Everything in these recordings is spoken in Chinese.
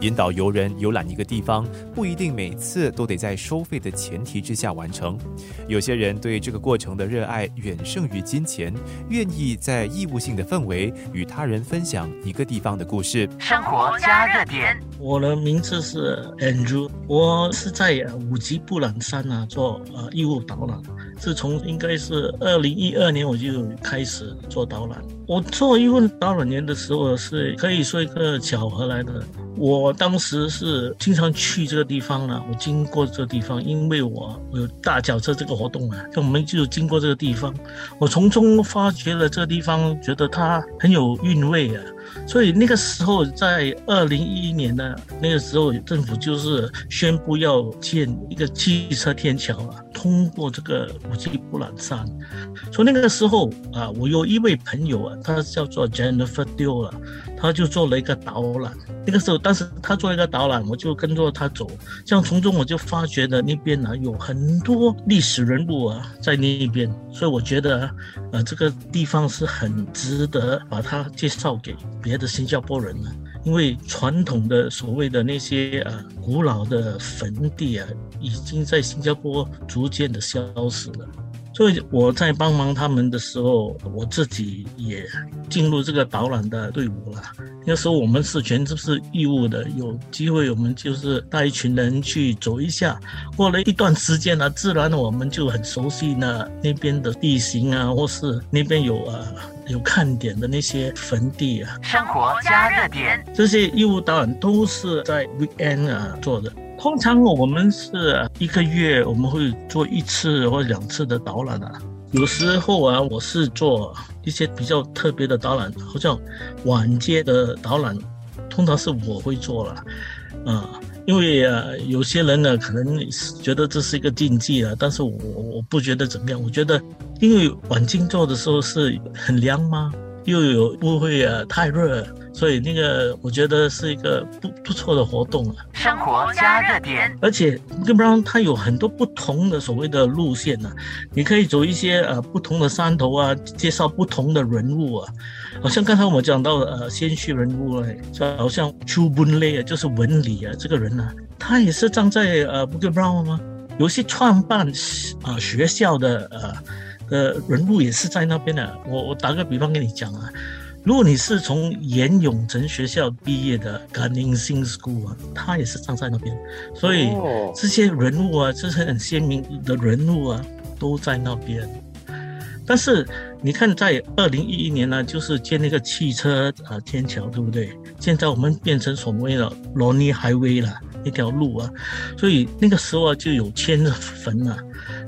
引导游人游览一个地方，不一定每次都得在收费的前提之下完成。有些人对这个过程的热爱远胜于金钱，愿意在义务性的氛围与他人分享一个地方的故事。生活加热点，我的名字是 Andrew，我是在五级布朗山啊做呃义务导览。自从应该是二零一二年我就开始做导览。我做义务导览员的时候是可以说一个巧合来的。我当时是经常去这个地方了，我经过这个地方，因为我有大脚车这个活动啊，就我们就经过这个地方，我从中发掘了这个地方，觉得它很有韵味啊。所以那个时候，在二零一一年呢，那个时候政府就是宣布要建一个汽车天桥啊，通过这个五吉布朗山。从那个时候啊，我有一位朋友啊，他叫做 Jennifer Dio 啊，他就做了一个导览。那个时候，当时他做一个导览，我就跟着他走，这样从中我就发觉了那边呢有很多历史人物啊在那边，所以我觉得，呃，这个地方是很值得把它介绍给别的新加坡人的，因为传统的所谓的那些呃古老的坟地啊，已经在新加坡逐渐的消失了。所以我在帮忙他们的时候，我自己也进入这个导览的队伍了。那时候我们是全都是义务的，有机会我们就是带一群人去走一下。过了一段时间呢，自然我们就很熟悉呢那边的地形啊，或是那边有啊有看点的那些坟地啊。生活加热点，这些义务导览都是在 weekend 啊做的。通常我们是一个月我们会做一次或两次的导览啊。有时候啊，我是做一些比较特别的导览，好像晚间的导览，通常是我会做了，啊，因为啊，有些人呢可能觉得这是一个禁忌啊，但是我我不觉得怎么样，我觉得因为晚间做的时候是很凉吗？又有不会啊太热。所以那个我觉得是一个不不错的活动啊。生活加热点，而且跟不上它有很多不同的所谓的路线呢，你可以走一些呃不同的山头啊，介绍不同的人物啊。好像刚才我们讲到呃先驱人物嘞，就好像丘文雷啊，就是文理啊这个人呢，他也是站在呃不跟 brown 吗？有些创办啊学校的呃的人物也是在那边的。我我打个比方跟你讲啊。如果你是从严永成学校毕业的 g a n i n g School 啊，他也是站在那边，所以这些人物啊，这些很鲜明的人物啊，都在那边。但是你看，在二零一一年呢，就是建那个汽车啊天桥，对不对？现在我们变成所谓的罗尼海威了一条路啊，所以那个时候啊就有迁坟啊，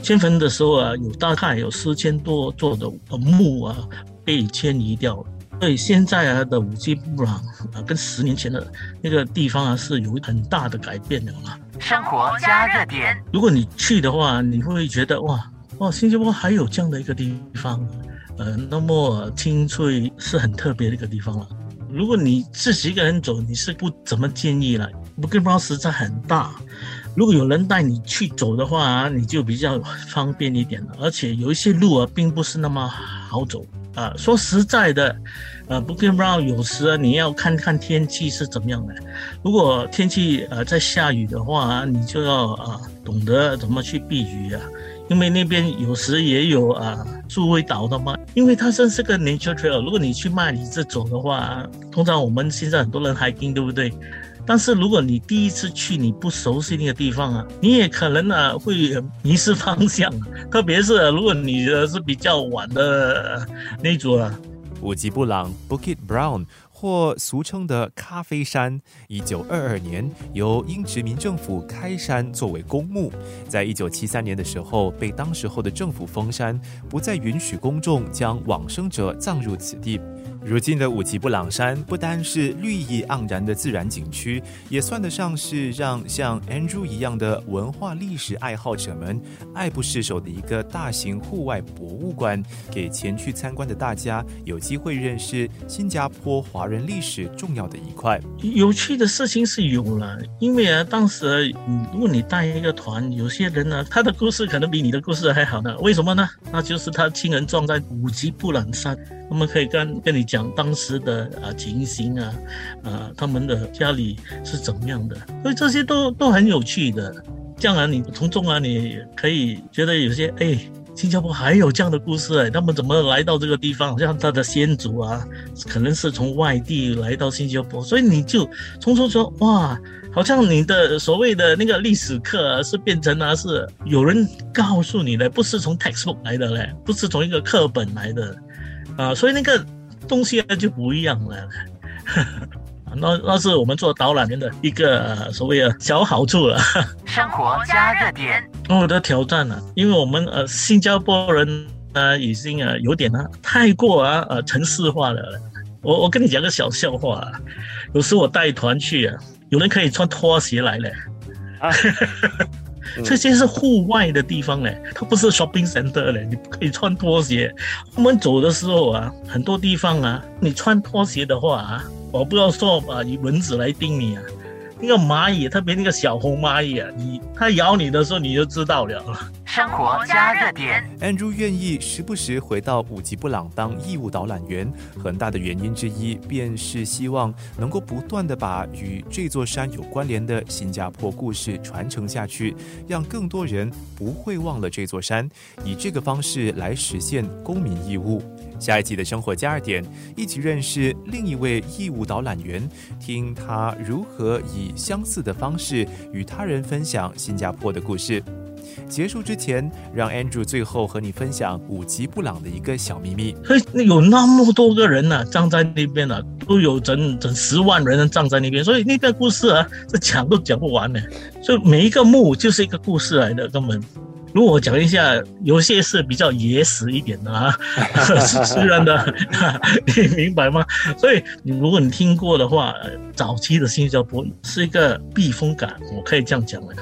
迁坟的时候啊，有大概有四千多座的墓啊被迁移掉了。所以现在啊的五 G 布朗啊，跟十年前的那个地方啊是有很大的改变的啦。生活加热点，如果你去的话，你会觉得哇哇，新加坡还有这样的一个地方，呃，那么清脆是很特别的一个地方了。如果你自己一个人走，你是不怎么建议了。布吉布朗实在很大，如果有人带你去走的话，你就比较方便一点了。而且有一些路啊，并不是那么好走。啊，说实在的，呃，不跟不让，有时啊，你要看看天气是怎么样的。如果天气呃在下雨的话，你就要啊懂得怎么去避雨啊，因为那边有时也有啊助威岛的嘛，因为它真是个 nature trail。如果你去麦里这走的话，通常我们现在很多人还听对不对？但是如果你第一次去，你不熟悉那个地方啊，你也可能呢会迷失方向。特别是如果你的是比较晚的那组啊，五吉布朗 （Bukit Brown） 或俗称的咖啡山，一九二二年由英殖民政府开山作为公墓，在一九七三年的时候被当时候的政府封山，不再允许公众将往生者葬入此地。如今的五级布朗山不单是绿意盎然的自然景区，也算得上是让像 Andrew 一样的文化历史爱好者们爱不释手的一个大型户外博物馆，给前去参观的大家有机会认识新加坡华人历史重要的一块。有趣的事情是有了，因为啊，当时如果你带一个团，有些人呢，他的故事可能比你的故事还好呢。为什么呢？那就是他亲人葬在五级布朗山。他们可以跟跟你讲当时的啊情形啊，啊他们的家里是怎么样的，所以这些都都很有趣的。这样啊，你从中啊，你可以觉得有些哎，新加坡还有这样的故事哎，他们怎么来到这个地方？像他的先祖啊，可能是从外地来到新加坡，所以你就从中说哇。好像你的所谓的那个历史课是变成了是有人告诉你的，不是从 textbook 来的嘞，不是从一个课本来的，啊，所以那个东西就不一样了。那那是我们做导览员的一个所谓的小好处了。生活加热点，我的挑战呢，因为我们呃新加坡人呢已经呃有点呢太过啊呃城市化了。我我跟你讲个小笑话啊，有时我带团去啊。有人可以穿拖鞋来嘞，这些是户外的地方嘞，它不是 shopping center 嘞，你不可以穿拖鞋。我们走的时候啊，很多地方啊，你穿拖鞋的话啊，我不要说啊，以蚊子来叮你啊。那个蚂蚁，特别那个小红蚂蚁啊，你它咬你的时候，你就知道了。生活加热点，Andrew 愿意时不时回到五吉布朗当义务导览员，很大的原因之一，便是希望能够不断的把与这座山有关联的新加坡故事传承下去，让更多人不会忘了这座山，以这个方式来实现公民义务。下一集的生活加热点，一起认识另一位义务导览员，听他如何以相似的方式与他人分享新加坡的故事。结束之前，让 Andrew 最后和你分享五吉布朗的一个小秘密。嘿，有那么多个人呢，站在那边呢，都有整整十万人站在那边，所以那个故事啊，这讲都讲不完呢。所以每一个墓就是一个故事来的，根本。如果我讲一下，有些是比较野史一点的啊，自然的，你明白吗？所以，你如果你听过的话，早期的新加坡是一个避风港，我可以这样讲的。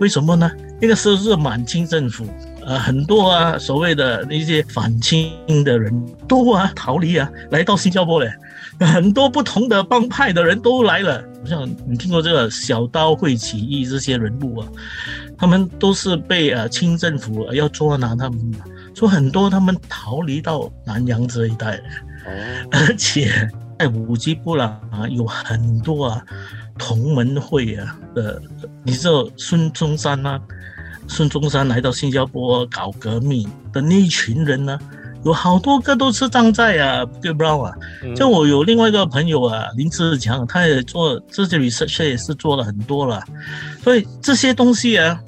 为什么呢？那个时候是满清政府，呃，很多啊所谓的那些反清的人都啊逃离啊，来到新加坡嘞，很多不同的帮派的人都来了。好像你听过这个小刀会起义这些人物啊？他们都是被呃清政府要捉拿他们，说很多他们逃离到南洋这一带，而且在五吉布朗啊有很多啊同门会啊的，你知道孙中山啊，孙中山来到新加坡搞革命的那一群人呢？有好多个都是站在啊，对不道啊。像我有另外一个朋友啊，林志强，他也做这些 research 也是做了很多了。所以这些东西啊，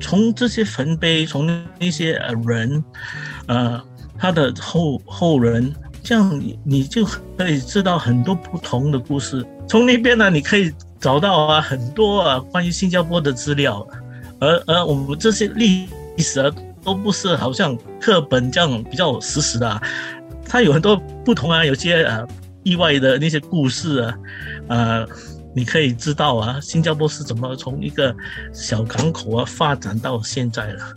从这些坟碑，从那些呃人，呃，他的后后人，这样你你就可以知道很多不同的故事。从那边呢，你可以找到啊很多啊关于新加坡的资料，而而我们这些历史啊。都不是好像课本这样比较实时的，它有很多不同啊，有些呃意外的那些故事啊，呃，你可以知道啊，新加坡是怎么从一个小港口啊发展到现在了。